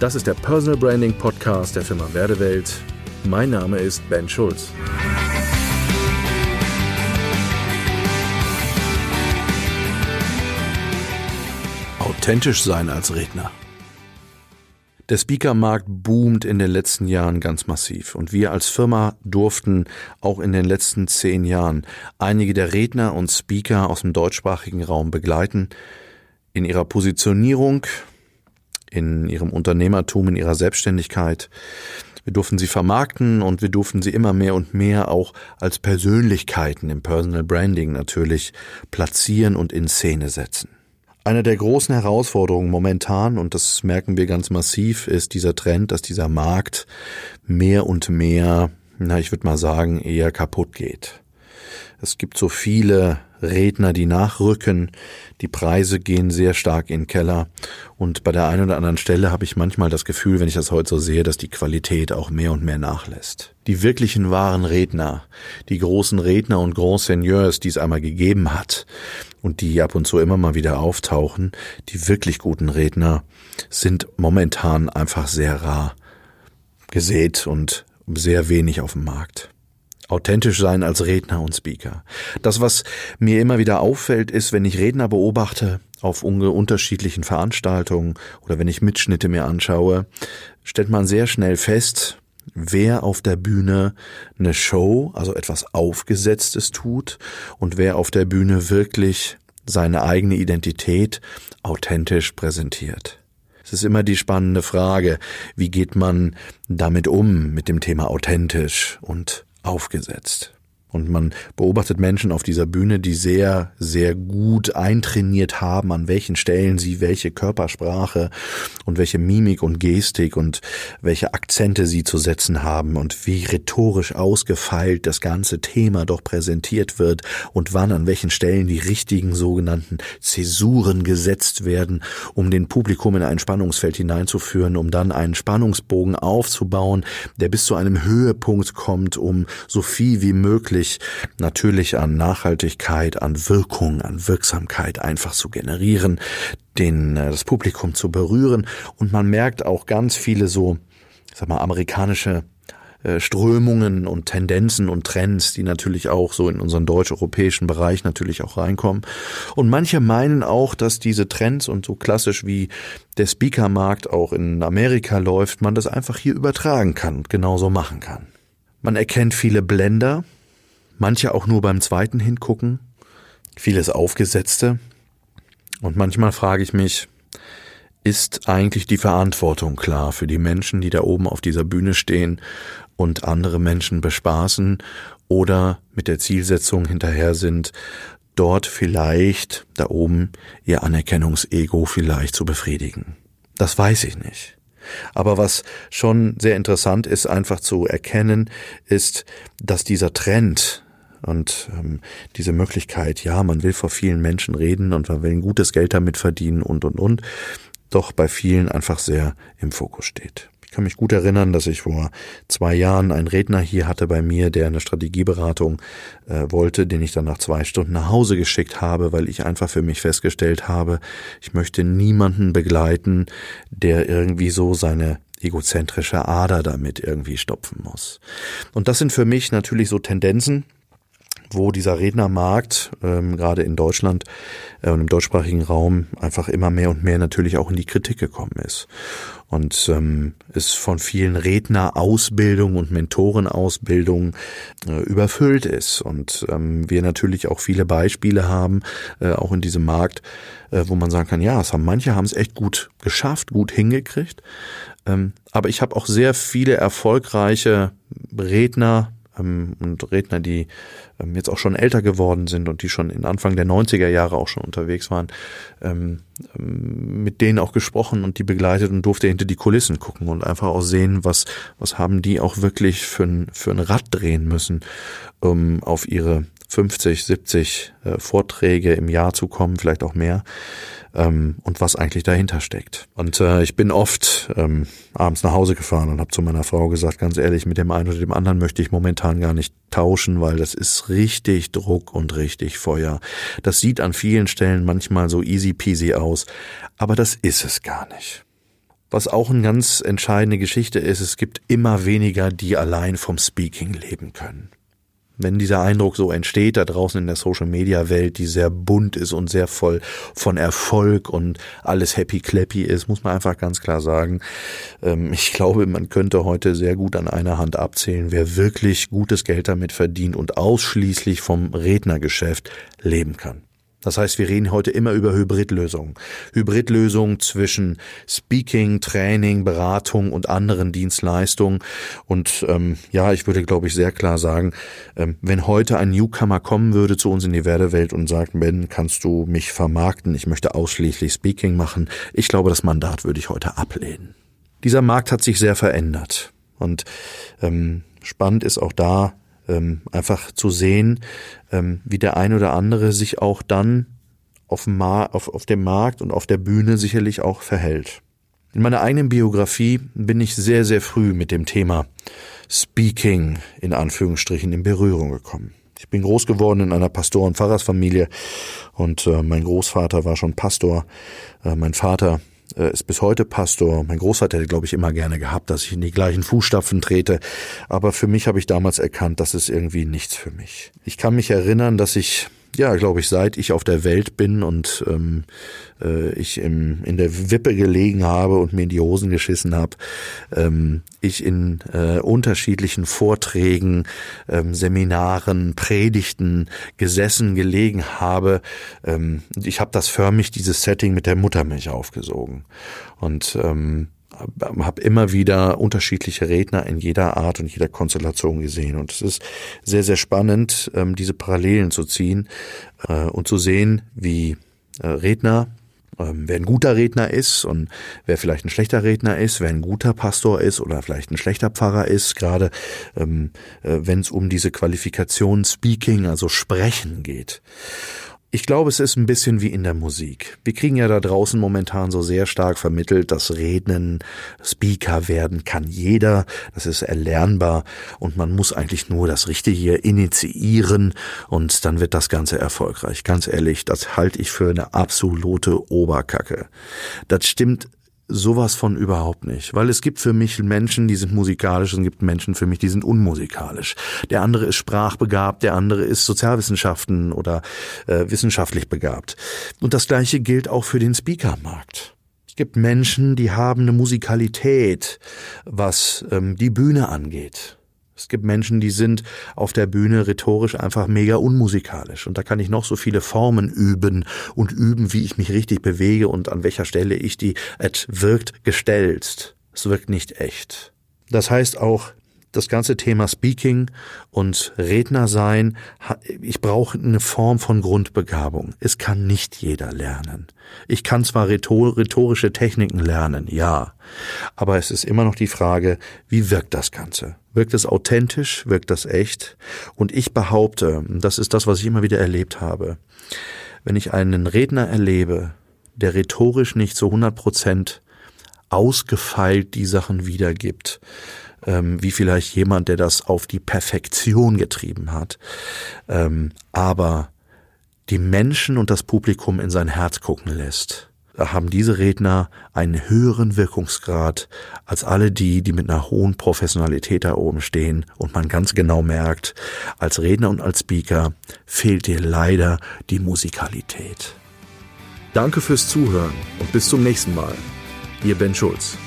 Das ist der Personal Branding Podcast der Firma Werdewelt. Mein Name ist Ben Schulz. Authentisch sein als Redner. Der Speakermarkt boomt in den letzten Jahren ganz massiv und wir als Firma durften auch in den letzten zehn Jahren einige der Redner und Speaker aus dem deutschsprachigen Raum begleiten in ihrer Positionierung, in ihrem Unternehmertum, in ihrer Selbstständigkeit. Wir durften sie vermarkten und wir durften sie immer mehr und mehr auch als Persönlichkeiten im Personal Branding natürlich platzieren und in Szene setzen. Eine der großen Herausforderungen momentan, und das merken wir ganz massiv, ist dieser Trend, dass dieser Markt mehr und mehr, na, ich würde mal sagen, eher kaputt geht. Es gibt so viele Redner, die nachrücken. Die Preise gehen sehr stark in den Keller. Und bei der einen oder anderen Stelle habe ich manchmal das Gefühl, wenn ich das heute so sehe, dass die Qualität auch mehr und mehr nachlässt. Die wirklichen wahren Redner, die großen Redner und Grand Seigneurs, die es einmal gegeben hat und die ab und zu immer mal wieder auftauchen, die wirklich guten Redner sind momentan einfach sehr rar gesät und sehr wenig auf dem Markt authentisch sein als Redner und Speaker. Das, was mir immer wieder auffällt, ist, wenn ich Redner beobachte auf unterschiedlichen Veranstaltungen oder wenn ich Mitschnitte mir anschaue, stellt man sehr schnell fest, wer auf der Bühne eine Show, also etwas Aufgesetztes tut und wer auf der Bühne wirklich seine eigene Identität authentisch präsentiert. Es ist immer die spannende Frage, wie geht man damit um mit dem Thema authentisch und aufgesetzt. Und man beobachtet Menschen auf dieser Bühne, die sehr, sehr gut eintrainiert haben, an welchen Stellen sie welche Körpersprache und welche Mimik und Gestik und welche Akzente sie zu setzen haben und wie rhetorisch ausgefeilt das ganze Thema doch präsentiert wird und wann an welchen Stellen die richtigen sogenannten Zäsuren gesetzt werden, um den Publikum in ein Spannungsfeld hineinzuführen, um dann einen Spannungsbogen aufzubauen, der bis zu einem Höhepunkt kommt, um so viel wie möglich wirklich natürlich an Nachhaltigkeit, an Wirkung, an Wirksamkeit einfach zu generieren, den, äh, das Publikum zu berühren. Und man merkt auch ganz viele so, sag mal, amerikanische äh, Strömungen und Tendenzen und Trends, die natürlich auch so in unseren deutsch-europäischen Bereich natürlich auch reinkommen. Und manche meinen auch, dass diese Trends und so klassisch wie der Speakermarkt auch in Amerika läuft, man das einfach hier übertragen kann und genauso machen kann. Man erkennt viele Blender, manche auch nur beim zweiten hingucken, vieles aufgesetzte. Und manchmal frage ich mich, ist eigentlich die Verantwortung klar für die Menschen, die da oben auf dieser Bühne stehen und andere Menschen bespaßen oder mit der Zielsetzung hinterher sind, dort vielleicht da oben ihr Anerkennungsego vielleicht zu befriedigen. Das weiß ich nicht. Aber was schon sehr interessant ist, einfach zu erkennen, ist, dass dieser Trend und ähm, diese Möglichkeit, ja, man will vor vielen Menschen reden und man will ein gutes Geld damit verdienen und und und, doch bei vielen einfach sehr im Fokus steht. Ich kann mich gut erinnern, dass ich vor zwei Jahren einen Redner hier hatte bei mir, der eine Strategieberatung äh, wollte, den ich dann nach zwei Stunden nach Hause geschickt habe, weil ich einfach für mich festgestellt habe, ich möchte niemanden begleiten, der irgendwie so seine egozentrische Ader damit irgendwie stopfen muss. Und das sind für mich natürlich so Tendenzen, wo dieser Rednermarkt ähm, gerade in Deutschland äh, und im deutschsprachigen Raum einfach immer mehr und mehr natürlich auch in die Kritik gekommen ist. Und ähm, es von vielen Rednerausbildung und Mentorenausbildung äh, überfüllt ist. Und ähm, wir natürlich auch viele Beispiele haben äh, auch in diesem Markt, äh, wo man sagen kann, ja, es haben manche haben es echt gut geschafft, gut hingekriegt, ähm, aber ich habe auch sehr viele erfolgreiche Redner ähm, und Redner, die ähm, jetzt auch schon älter geworden sind und die schon in Anfang der 90er Jahre auch schon unterwegs waren, ähm, ähm, mit denen auch gesprochen und die begleitet und durfte hinter die Kulissen gucken und einfach auch sehen, was, was haben die auch wirklich für ein, für ein Rad drehen müssen, um auf ihre 50, 70 äh, Vorträge im Jahr zu kommen, vielleicht auch mehr ähm, und was eigentlich dahinter steckt. Und äh, ich bin oft ähm, abends nach Hause gefahren und habe zu meiner Frau gesagt, ganz ehrlich, mit dem einen oder dem anderen möchte ich momentan gar nicht tauschen, weil das ist richtig Druck und richtig Feuer. Das sieht an vielen Stellen manchmal so easy peasy aus, aber das ist es gar nicht. Was auch eine ganz entscheidende Geschichte ist, es gibt immer weniger, die allein vom Speaking leben können. Wenn dieser Eindruck so entsteht, da draußen in der Social-Media-Welt, die sehr bunt ist und sehr voll von Erfolg und alles happy-clappy ist, muss man einfach ganz klar sagen, ähm, ich glaube, man könnte heute sehr gut an einer Hand abzählen, wer wirklich gutes Geld damit verdient und ausschließlich vom Rednergeschäft leben kann. Das heißt, wir reden heute immer über Hybridlösungen. Hybridlösungen zwischen Speaking, Training, Beratung und anderen Dienstleistungen. Und ähm, ja, ich würde, glaube ich, sehr klar sagen, ähm, wenn heute ein Newcomer kommen würde zu uns in die Werdewelt und sagt, Ben, kannst du mich vermarkten? Ich möchte ausschließlich Speaking machen. Ich glaube, das Mandat würde ich heute ablehnen. Dieser Markt hat sich sehr verändert. Und ähm, spannend ist auch da, ähm, einfach zu sehen, ähm, wie der ein oder andere sich auch dann auf dem, auf, auf dem Markt und auf der Bühne sicherlich auch verhält. In meiner eigenen Biografie bin ich sehr, sehr früh mit dem Thema Speaking in Anführungsstrichen in Berührung gekommen. Ich bin groß geworden in einer Pastor- und Pfarrersfamilie und äh, mein Großvater war schon Pastor, äh, mein Vater äh, ist bis heute Pastor. Mein Großvater hätte, glaube ich, immer gerne gehabt, dass ich in die gleichen Fußstapfen trete. Aber für mich habe ich damals erkannt, das ist irgendwie nichts für mich. Ich kann mich erinnern, dass ich ja, glaube ich, seit ich auf der Welt bin und ähm, äh, ich im, in der Wippe gelegen habe und mir in die Hosen geschissen habe, ähm, ich in äh, unterschiedlichen Vorträgen, ähm, Seminaren, Predigten gesessen, gelegen habe. Ähm, ich habe das förmlich, dieses Setting mit der Muttermilch aufgesogen. Und ähm, habe immer wieder unterschiedliche Redner in jeder Art und jeder Konstellation gesehen. Und es ist sehr, sehr spannend, ähm, diese Parallelen zu ziehen äh, und zu sehen, wie äh, Redner ähm, wer ein guter Redner ist und wer vielleicht ein schlechter Redner ist, wer ein guter Pastor ist oder vielleicht ein schlechter Pfarrer ist, gerade ähm, äh, wenn es um diese Qualifikation Speaking, also Sprechen geht. Ich glaube, es ist ein bisschen wie in der Musik. Wir kriegen ja da draußen momentan so sehr stark vermittelt, dass Rednen, Speaker werden kann jeder, das ist erlernbar und man muss eigentlich nur das Richtige initiieren und dann wird das Ganze erfolgreich. Ganz ehrlich, das halte ich für eine absolute Oberkacke. Das stimmt sowas von überhaupt nicht, weil es gibt für mich Menschen, die sind musikalisch und es gibt Menschen für mich, die sind unmusikalisch. Der andere ist sprachbegabt, der andere ist Sozialwissenschaften oder äh, wissenschaftlich begabt. Und das gleiche gilt auch für den Speakermarkt. Es gibt Menschen, die haben eine Musikalität, was ähm, die Bühne angeht. Es gibt Menschen, die sind auf der Bühne rhetorisch einfach mega unmusikalisch. Und da kann ich noch so viele Formen üben und üben, wie ich mich richtig bewege und an welcher Stelle ich die, es wirkt gestellt. Es wirkt nicht echt. Das heißt auch, das ganze Thema Speaking und Redner sein, ich brauche eine Form von Grundbegabung. Es kann nicht jeder lernen. Ich kann zwar rhetorische Techniken lernen, ja, aber es ist immer noch die Frage, wie wirkt das Ganze? Wirkt es authentisch? Wirkt das echt? Und ich behaupte, das ist das, was ich immer wieder erlebt habe, wenn ich einen Redner erlebe, der rhetorisch nicht zu 100 Prozent ausgefeilt die Sachen wiedergibt, ähm, wie vielleicht jemand, der das auf die Perfektion getrieben hat, ähm, aber die Menschen und das Publikum in sein Herz gucken lässt. Da haben diese Redner einen höheren Wirkungsgrad als alle die, die mit einer hohen Professionalität da oben stehen und man ganz genau merkt, als Redner und als Speaker fehlt dir leider die Musikalität. Danke fürs Zuhören und bis zum nächsten Mal. Ihr Ben Schulz.